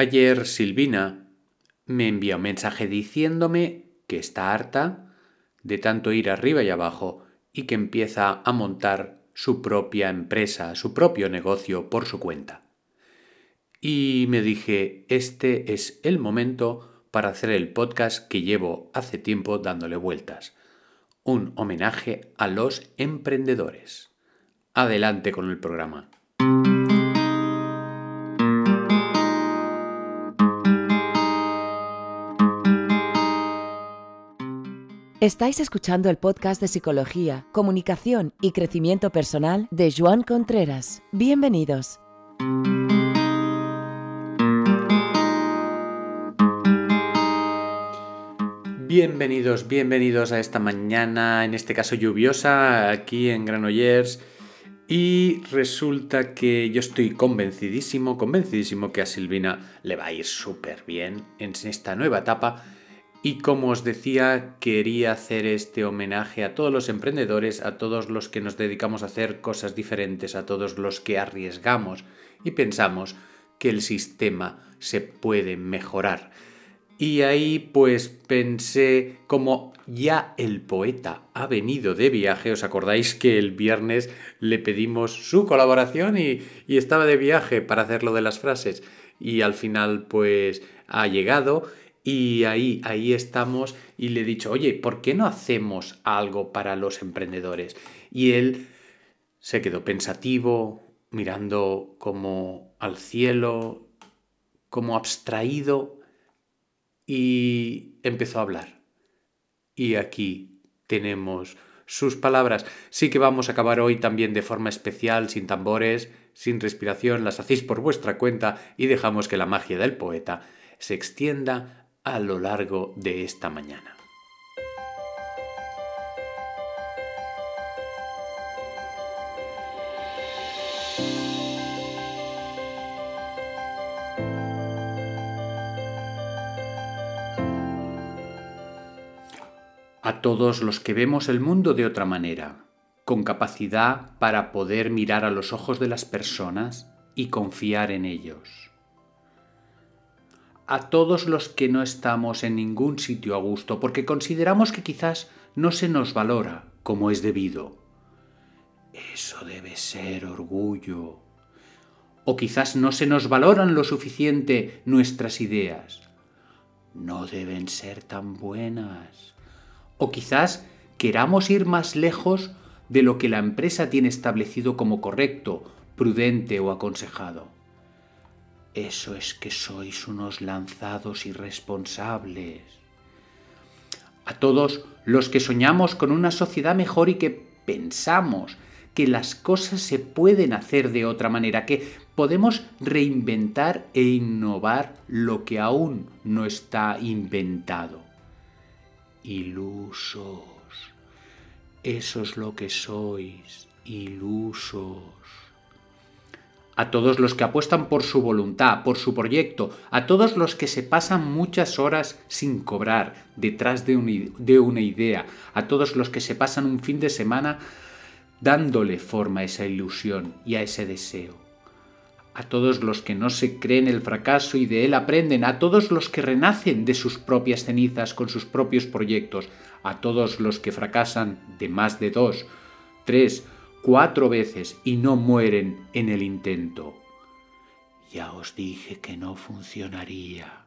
Ayer Silvina me envía un mensaje diciéndome que está harta de tanto ir arriba y abajo y que empieza a montar su propia empresa, su propio negocio por su cuenta. Y me dije, este es el momento para hacer el podcast que llevo hace tiempo dándole vueltas. Un homenaje a los emprendedores. Adelante con el programa. Estáis escuchando el podcast de Psicología, Comunicación y Crecimiento Personal de Joan Contreras. Bienvenidos. Bienvenidos, bienvenidos a esta mañana, en este caso lluviosa, aquí en Granollers. Y resulta que yo estoy convencidísimo, convencidísimo que a Silvina le va a ir súper bien en esta nueva etapa y como os decía, quería hacer este homenaje a todos los emprendedores, a todos los que nos dedicamos a hacer cosas diferentes, a todos los que arriesgamos y pensamos que el sistema se puede mejorar. Y ahí pues pensé, como ya el poeta ha venido de viaje, ¿os acordáis que el viernes le pedimos su colaboración y, estaba de viaje para hacer lo de las frases? Y al final pues ha llegado y ahí, ahí estamos y le he dicho, oye, ¿por qué no hacemos algo para los emprendedores? Y él se quedó pensativo, mirando como al cielo, como abstraído, y empezó a hablar. Y aquí tenemos sus palabras. Sí que vamos a acabar hoy también de forma especial, sin tambores, sin respiración, las hacéis por vuestra cuenta y dejamos que la magia del poeta se extienda a lo largo de esta mañana. A todos los que vemos el mundo de otra manera, con capacidad para poder mirar a los ojos de las personas y confiar en ellos a todos los que no estamos en ningún sitio a gusto porque consideramos que quizás no se nos valora como es debido. Eso debe ser orgullo. O quizás no se nos valoran lo suficiente nuestras ideas. No deben ser tan buenas. O quizás queramos ir más lejos de lo que la empresa tiene establecido como correcto, prudente o aconsejado. Eso es que sois unos lanzados irresponsables. A todos los que soñamos con una sociedad mejor y que pensamos que las cosas se pueden hacer de otra manera, que podemos reinventar e innovar lo que aún no está inventado. Ilusos. Eso es lo que sois, ilusos a todos los que apuestan por su voluntad, por su proyecto, a todos los que se pasan muchas horas sin cobrar detrás de, una idea, a todos los que se pasan un fin de semana dándole forma a esa ilusión y a ese deseo. A todos los que no se creen el fracaso y de él aprenden, a todos los que renacen de sus propias cenizas con sus propios proyectos, a todos los que fracasan de más de dos, tres, cuatro veces y no mueren en el intento. Ya os dije que no funcionaría.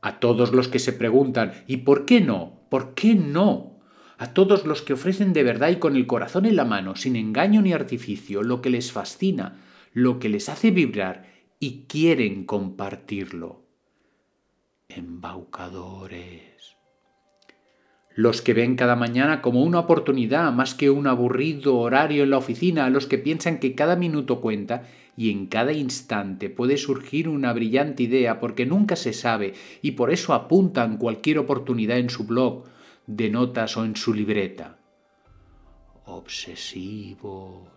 A todos los que se preguntan ¿y por qué no? ¿Por qué no? A todos los que ofrecen de verdad y con el corazón en la mano, sin engaño ni artificio, lo que les fascina, lo que les hace vibrar y quieren compartirlo. Embaucadores los que ven cada mañana como una oportunidad más que un aburrido horario en la oficina, los que piensan que cada minuto cuenta y en cada instante puede surgir una brillante idea porque nunca se sabe y por eso apuntan cualquier oportunidad en su blog de notas o en su libreta. Obsesivos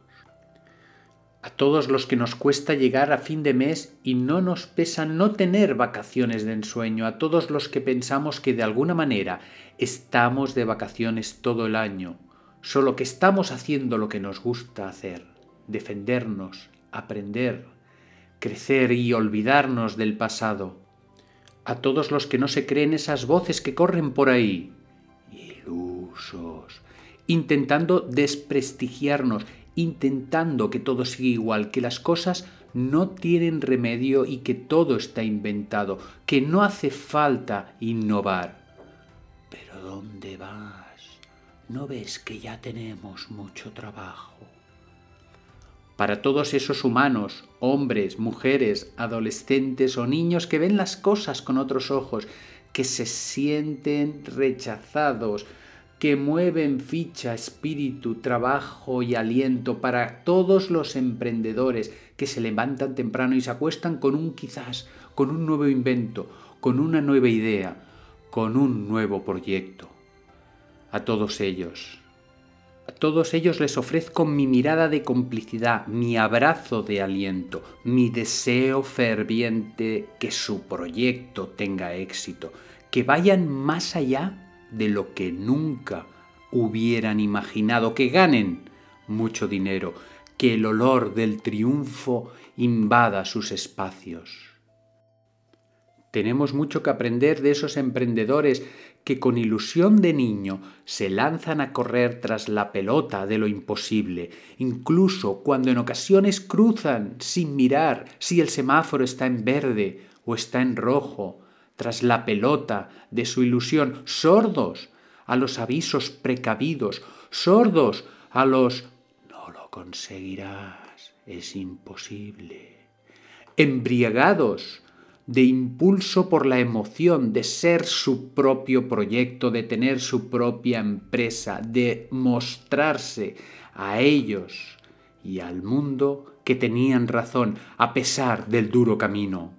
a todos los que nos cuesta llegar a fin de mes y no nos pesa no tener vacaciones de ensueño, a todos los que pensamos que de alguna manera estamos de vacaciones todo el año, solo que estamos haciendo lo que nos gusta hacer, defendernos, aprender, crecer y olvidarnos del pasado. A todos los que no se creen esas voces que corren por ahí, ilusos, intentando desprestigiarnos, intentando que todo siga igual, que las cosas no tienen remedio y que todo está inventado, que no hace falta innovar. Pero ¿dónde vas? ¿No ves que ya tenemos mucho trabajo? Para todos esos humanos, hombres, mujeres, adolescentes o niños que ven las cosas con otros ojos, que se sienten rechazados, que mueven ficha, espíritu, trabajo y aliento para todos los emprendedores que se levantan temprano y se acuestan con un quizás, con un nuevo invento, con una nueva idea, con un nuevo proyecto. A todos ellos, a todos ellos les ofrezco mi mirada de complicidad, mi abrazo de aliento, mi deseo ferviente que su proyecto tenga éxito, que vayan más allá de lo que nunca hubieran imaginado, que ganen mucho dinero, que el olor del triunfo invada sus espacios. Tenemos mucho que aprender de esos emprendedores que con ilusión de niño se lanzan a correr tras la pelota de lo imposible, incluso cuando en ocasiones cruzan sin mirar si el semáforo está en verde o está en rojo, tras la pelota de su ilusión, sordos a los avisos precavidos, sordos a los no lo conseguirás, es imposible, embriagados de impulso por la emoción de ser su propio proyecto, de tener su propia empresa, de mostrarse a ellos y al mundo que tenían razón a pesar del duro camino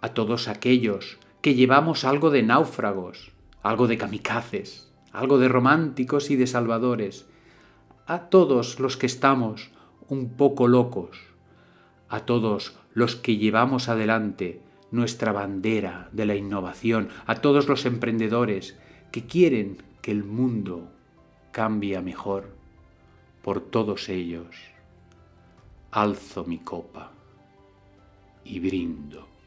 a todos aquellos que llevamos algo de náufragos, algo de kamikazes, algo de románticos y de salvadores, a todos los que estamos un poco locos, a todos los que llevamos adelante nuestra bandera de la innovación, a todos los emprendedores que quieren que el mundo cambie mejor, por todos ellos, alzo mi copa y brindo.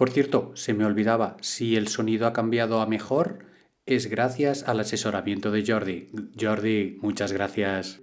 Por cierto, se me olvidaba, si el sonido ha cambiado a mejor, es gracias al asesoramiento de Jordi. Jordi, muchas gracias.